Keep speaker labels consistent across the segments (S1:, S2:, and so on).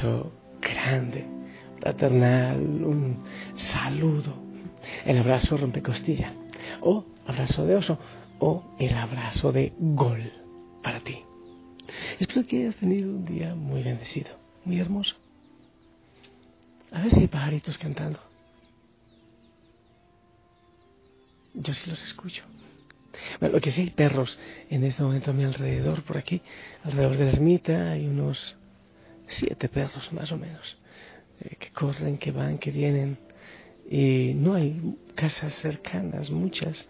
S1: Abrazo grande, fraternal, un saludo. El abrazo rompecostilla, o abrazo de oso, o el abrazo de gol para ti. Espero que hayas tenido un día muy bendecido, muy hermoso. A ver si hay pajaritos cantando. Yo sí los escucho. Bueno, lo que sí hay perros en este momento a mi alrededor, por aquí, alrededor de la ermita, hay unos siete perros más o menos, eh, que corren, que van, que vienen. Y no hay casas cercanas, muchas,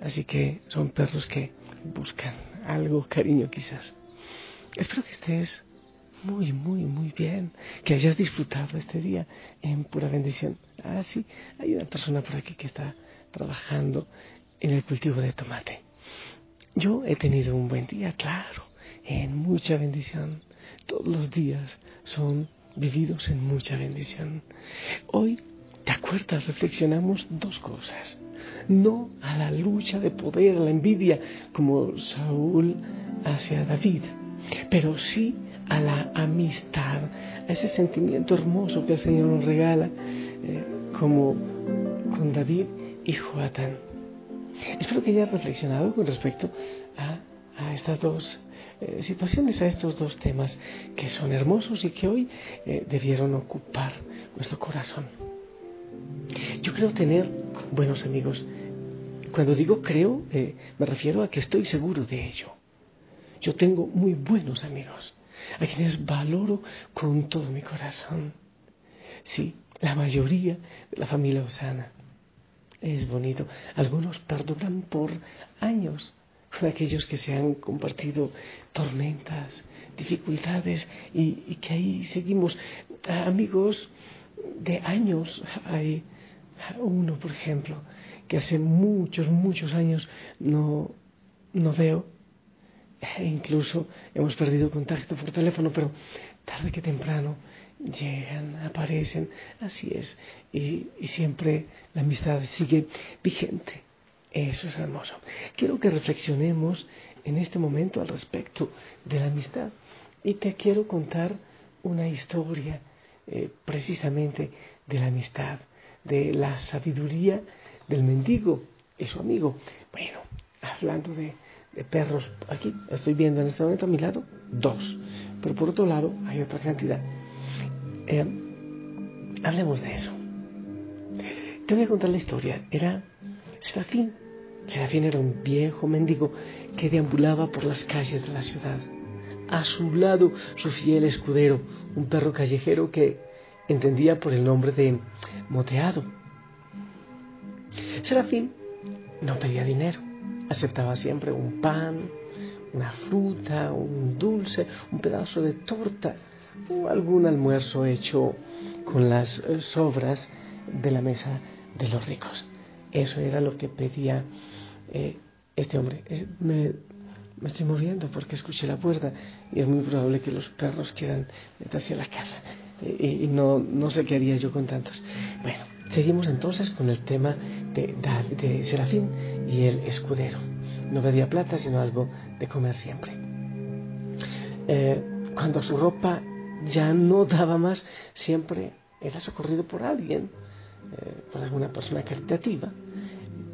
S1: así que son perros que buscan algo, cariño quizás. Espero que estés muy, muy, muy bien, que hayas disfrutado este día en pura bendición. Ah, sí, hay una persona por aquí que está trabajando en el cultivo de tomate. Yo he tenido un buen día, claro, en mucha bendición. Todos los días son vividos en mucha bendición. Hoy, ¿te acuerdas? Reflexionamos dos cosas. No a la lucha de poder, a la envidia, como Saúl hacia David, pero sí a la amistad, a ese sentimiento hermoso que el Señor nos regala, eh, como con David y Joatán. Espero que hayas reflexionado con respecto a, estas dos eh, situaciones, a estos dos temas que son hermosos y que hoy eh, debieron ocupar nuestro corazón. Yo creo tener buenos amigos. Cuando digo creo, eh, me refiero a que estoy seguro de ello. Yo tengo muy buenos amigos, a quienes valoro con todo mi corazón. Sí, la mayoría de la familia Osana es bonito. Algunos perduran por años con aquellos que se han compartido tormentas, dificultades y, que ahí seguimos. Amigos de años, hay uno, por ejemplo, que hace muchos, muchos años no, no veo. E incluso hemos perdido contacto por teléfono, pero tarde que temprano llegan, aparecen, así es, y, siempre la amistad sigue vigente. Eso es hermoso. Quiero que reflexionemos en este momento al respecto de la amistad y te quiero contar una historia eh, precisamente de la amistad, de la sabiduría del mendigo y su amigo. Bueno, hablando de, perros, aquí estoy viendo en este momento a mi lado dos, pero por otro lado hay otra cantidad. Eh, hablemos de eso. Te voy a contar la historia. Era Serafín. Serafín era un viejo mendigo que deambulaba por las calles de la ciudad. A su lado su fiel escudero, un perro callejero que entendía por el nombre de Moteado. Serafín no pedía dinero, aceptaba siempre un pan, una fruta, un dulce, un pedazo de torta o algún almuerzo hecho con las sobras de la mesa de los ricos. Eso era lo que pedía eh, este hombre. Me, me estoy moviendo porque escuché la puerta y es muy probable que los perros quieran meterse a la casa y, no, no sé qué haría yo con tantos. Bueno, seguimos entonces con el tema de, de Serafín y el escudero. No pedía plata, sino algo de comer siempre. Eh, cuando su ropa ya no daba más, siempre era socorrido por alguien, eh, por alguna persona caritativa,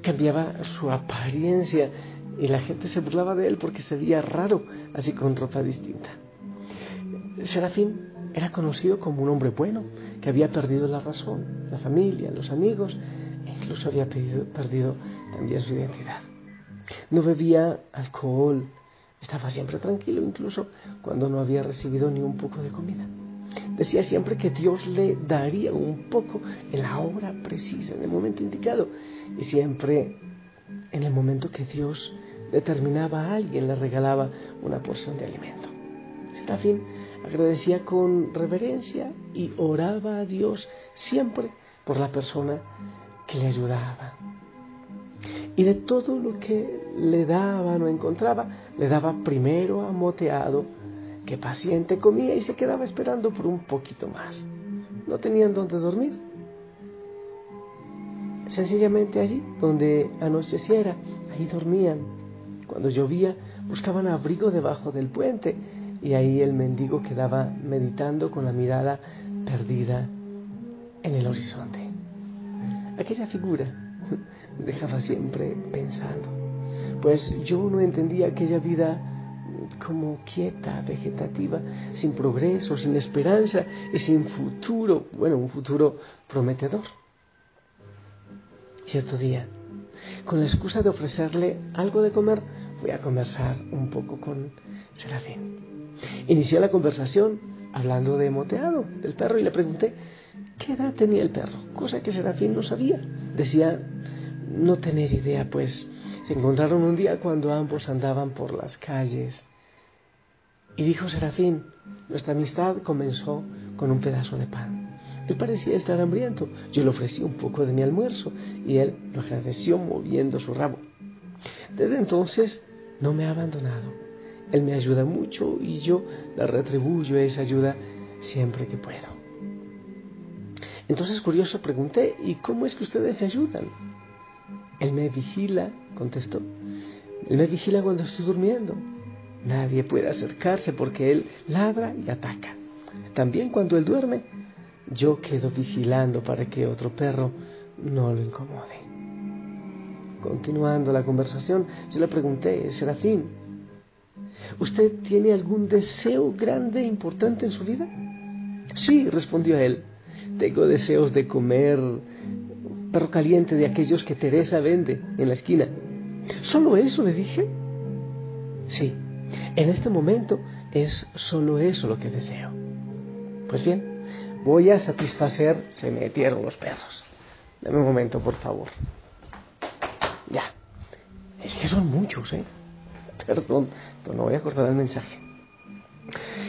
S1: cambiaba su apariencia y la gente se burlaba de él porque se veía raro así con ropa distinta. Serafín era conocido como un hombre bueno, que había perdido la razón, la familia, los amigos, e incluso había perdido también su identidad. No bebía alcohol, estaba siempre tranquilo, incluso cuando no había recibido ni un poco de comida. Decía siempre que Dios le daría un poco en la hora precisa, en el momento indicado, y siempre en el momento que Dios determinaba a alguien le regalaba una porción de alimento. Serafín agradecía con reverencia y oraba a Dios siempre por la persona que le ayudaba. Y de todo lo que le daba o encontraba, le daba primero a moteado, que paciente comía y se quedaba esperando por un poquito más. No tenían donde dormir. Sencillamente allí, donde anocheciera, ahí dormían. Cuando llovía, buscaban abrigo debajo del puente y ahí el mendigo quedaba meditando con la mirada perdida en el horizonte. Aquella figura me dejaba siempre pensando, pues yo no entendía aquella vida como quieta, vegetativa, sin progreso, sin esperanza y sin futuro, bueno, un futuro prometedor. Cierto día, con la excusa de ofrecerle algo de comer, voy a conversar un poco con Serafín. Inicié la conversación hablando de moteado, del perro, y le pregunté qué edad tenía el perro, cosa que Serafín no sabía. Decía no tener idea, pues se encontraron un día cuando ambos andaban por las calles. Y dijo Serafín, nuestra amistad comenzó con un pedazo de pan. Él parecía estar hambriento. Yo le ofrecí un poco de mi almuerzo y él lo agradeció moviendo su rabo. Desde entonces no me ha abandonado él me ayuda mucho y yo le retribuyo esa ayuda siempre que puedo. Entonces, curioso, pregunté, ¿y cómo es que ustedes se ayudan? Él me vigila, contestó. Él me vigila cuando estoy durmiendo. Nadie puede acercarse porque él ladra y ataca. También cuando él duerme, yo quedo vigilando para que otro perro no lo incomode. Continuando la conversación, yo le pregunté, Serafín, ¿Usted tiene algún deseo grande e importante en su vida? Sí, respondió él. Tengo deseos de comer perro caliente de aquellos que Teresa vende en la esquina. ¿Solo eso le dije? Sí, en este momento es solo eso lo que deseo. Pues bien, voy a satisfacer, se metieron los perros. Dame un momento, por favor. Ya. Es que son muchos, ¿eh? Perdón, pero no voy a cortar el mensaje.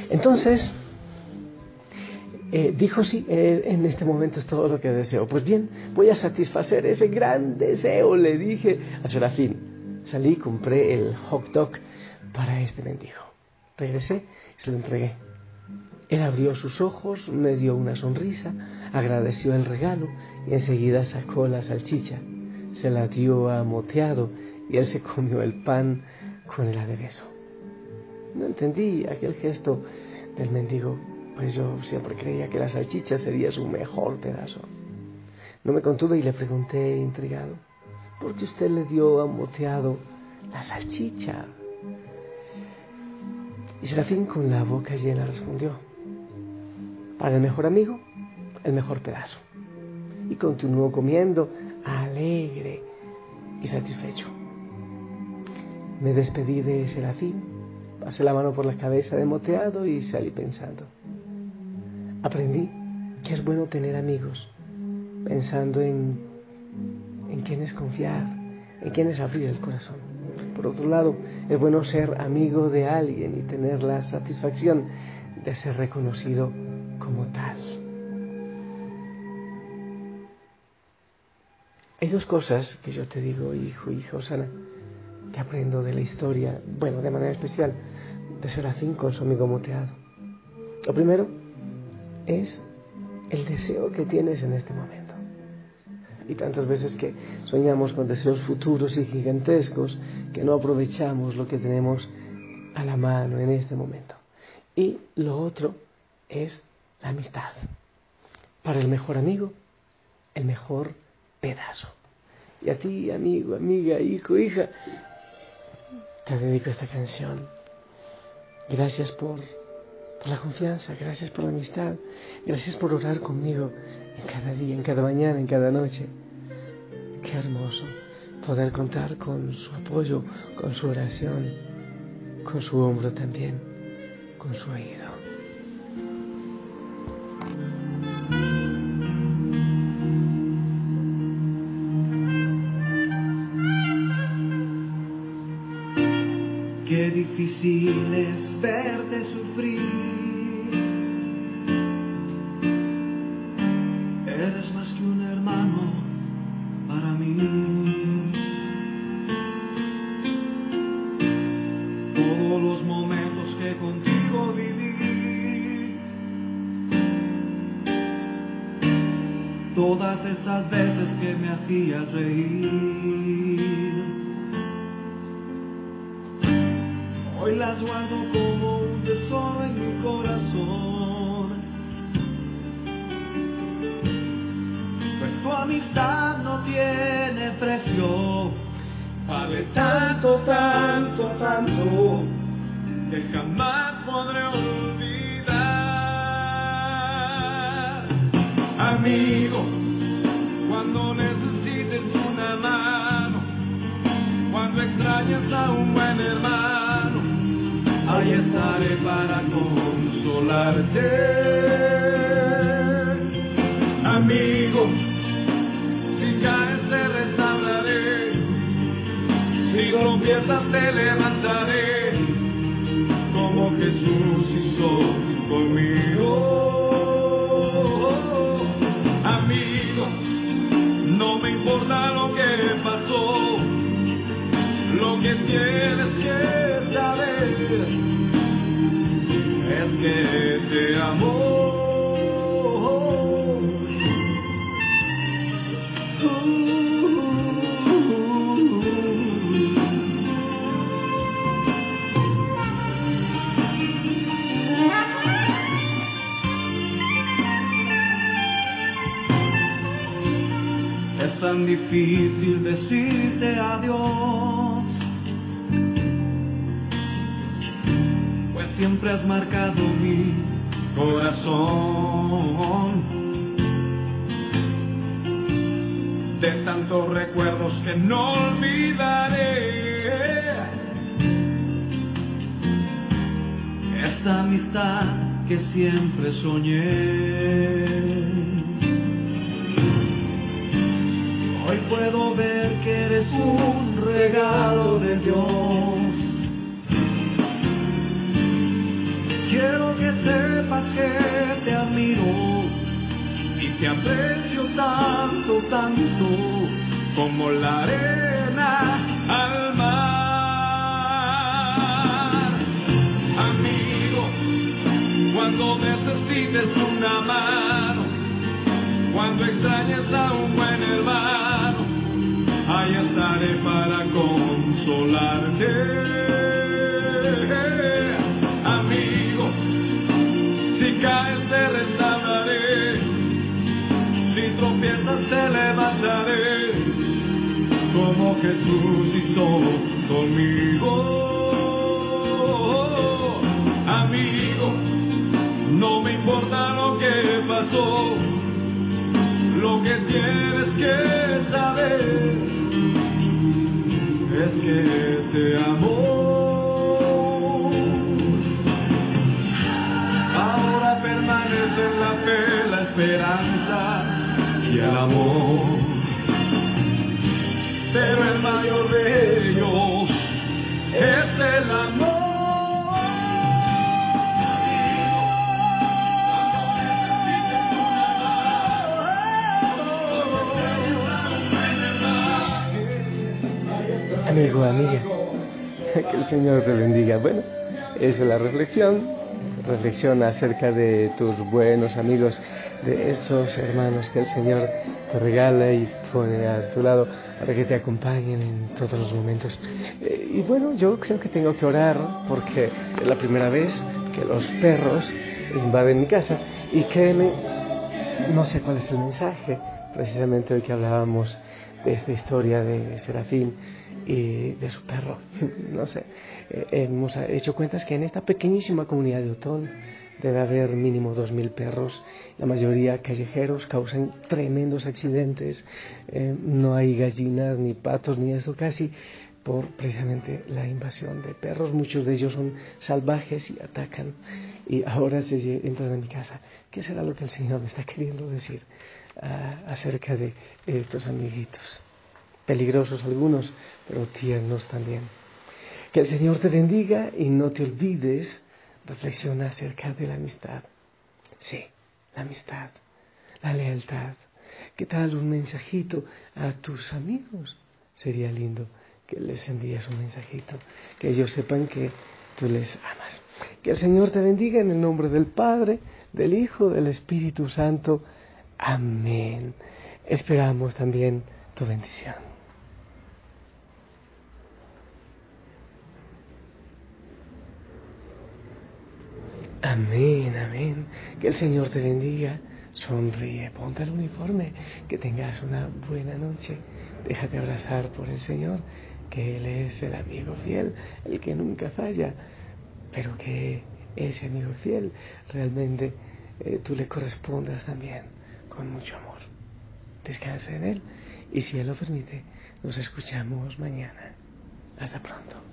S1: Entonces, eh, dijo, sí, eh, en este momento es todo lo que deseo. Pues bien, voy a satisfacer ese gran deseo, le dije a Serafín. Salí compré el hot dog para este mendigo. Regresé y se lo entregué. Él abrió sus ojos, me dio una sonrisa, agradeció el regalo y enseguida sacó la salchicha. Se la dio a moteado y él se comió el pan con el aderezo. No entendí aquel gesto del mendigo, pues yo siempre creía que la salchicha sería su mejor pedazo. No me contuve y le pregunté intrigado, ¿por qué usted le dio a moteado la salchicha? Y Serafín con la boca llena respondió, para el mejor amigo, el mejor pedazo. Y continuó comiendo alegre y satisfecho. Me despedí de Serafín, pasé la mano por la cabeza de moteado y salí pensando. Aprendí que es bueno tener amigos, pensando en, en quiénes confiar, en quiénes abrir el corazón. Por otro lado, es bueno ser amigo de alguien y tener la satisfacción de ser reconocido como tal. Hay dos cosas que yo te digo, hijo, hija Osana que aprendo de la historia, bueno, de manera especial, de Serafín con su amigo moteado. Lo primero es el deseo que tienes en este momento. Y tantas veces que soñamos con deseos futuros y gigantescos que no aprovechamos lo que tenemos a la mano en este momento. Y lo otro es la amistad. Para el mejor amigo, el mejor pedazo. Y a ti, amigo, amiga, hijo, hija, te dedico esta canción. Gracias por, por, la confianza, gracias por la amistad, gracias por orar conmigo en cada día, en cada mañana, en cada noche. Qué hermoso poder contar con su apoyo, con su oración, con su hombro también, con su oído.
S2: Qué difícil es verte sufrir. Esas veces que me hacías reír. Hoy las guardo como un tesoro en mi corazón. Pues tu amistad no tiene precio. Vale tanto, tanto, tanto, que jamás podré olvidar. Amigo, para consolarte. Amigo, si caes te restauraré, si tropiezas te levantaré, tan difícil decirte adiós. pues siempre has marcado mi corazón. De tantos recuerdos que no olvidaré. Esta amistad que siempre soñé. Hoy puedo ver que eres un regalo de Dios. Quiero que sepas que te admiro y te aprecio tanto, tanto como la arena al mar. Amigo, cuando necesites una mano, cuando extrañes a un buen hermano, ahí estaré para consolarte. Amigo, si caes te restauraré, si tropiezas te levantaré, como Jesús hizo conmigo. Amigo, no me importa lo que pasó,
S1: Amigo, amiga, que el Señor te bendiga. Bueno, esa es la reflexión. Reflexiona acerca de tus buenos amigos, de esos hermanos que el Señor te regala y pone a tu lado para que te acompañen en todos los momentos. Eh, y bueno, yo creo que tengo que orar porque es la primera vez que los perros invaden mi casa y créeme, no sé cuál es el mensaje, precisamente hoy que hablábamos de esta historia de Serafín y de su perro. No sé, eh, hemos hecho cuentas que en esta pequeñísima comunidad de Otón debe haber mínimo dos mil perros, la mayoría callejeros, causan tremendos accidentes, eh, no hay gallinas ni patos ni eso casi por precisamente la invasión de perros. Muchos de ellos son salvajes y atacan. Y ahora se entran a mi casa. ¿Qué será lo que el Señor me está queriendo decir acerca de estos amiguitos? peligrosos algunos, pero tiernos también. Que el Señor te bendiga y no te olvides, reflexiona acerca de la amistad. Sí, la amistad, la lealtad. ¿Qué tal un mensajito a tus amigos? Sería lindo que les envíes un mensajito, que ellos sepan que tú les amas. Que el Señor te bendiga en el nombre del Padre, del Hijo, del Espíritu Santo. Amén. Esperamos también tu bendición. Amén, amén. Que el Señor te bendiga. Sonríe, ponte el uniforme, que tengas una buena noche. Déjate abrazar por el Señor, que Él es el amigo fiel, el que nunca falla, pero que ese amigo fiel realmente eh, tú le correspondas también con mucho amor. Descansa en Él y si Él lo permite, nos escuchamos mañana. Hasta pronto.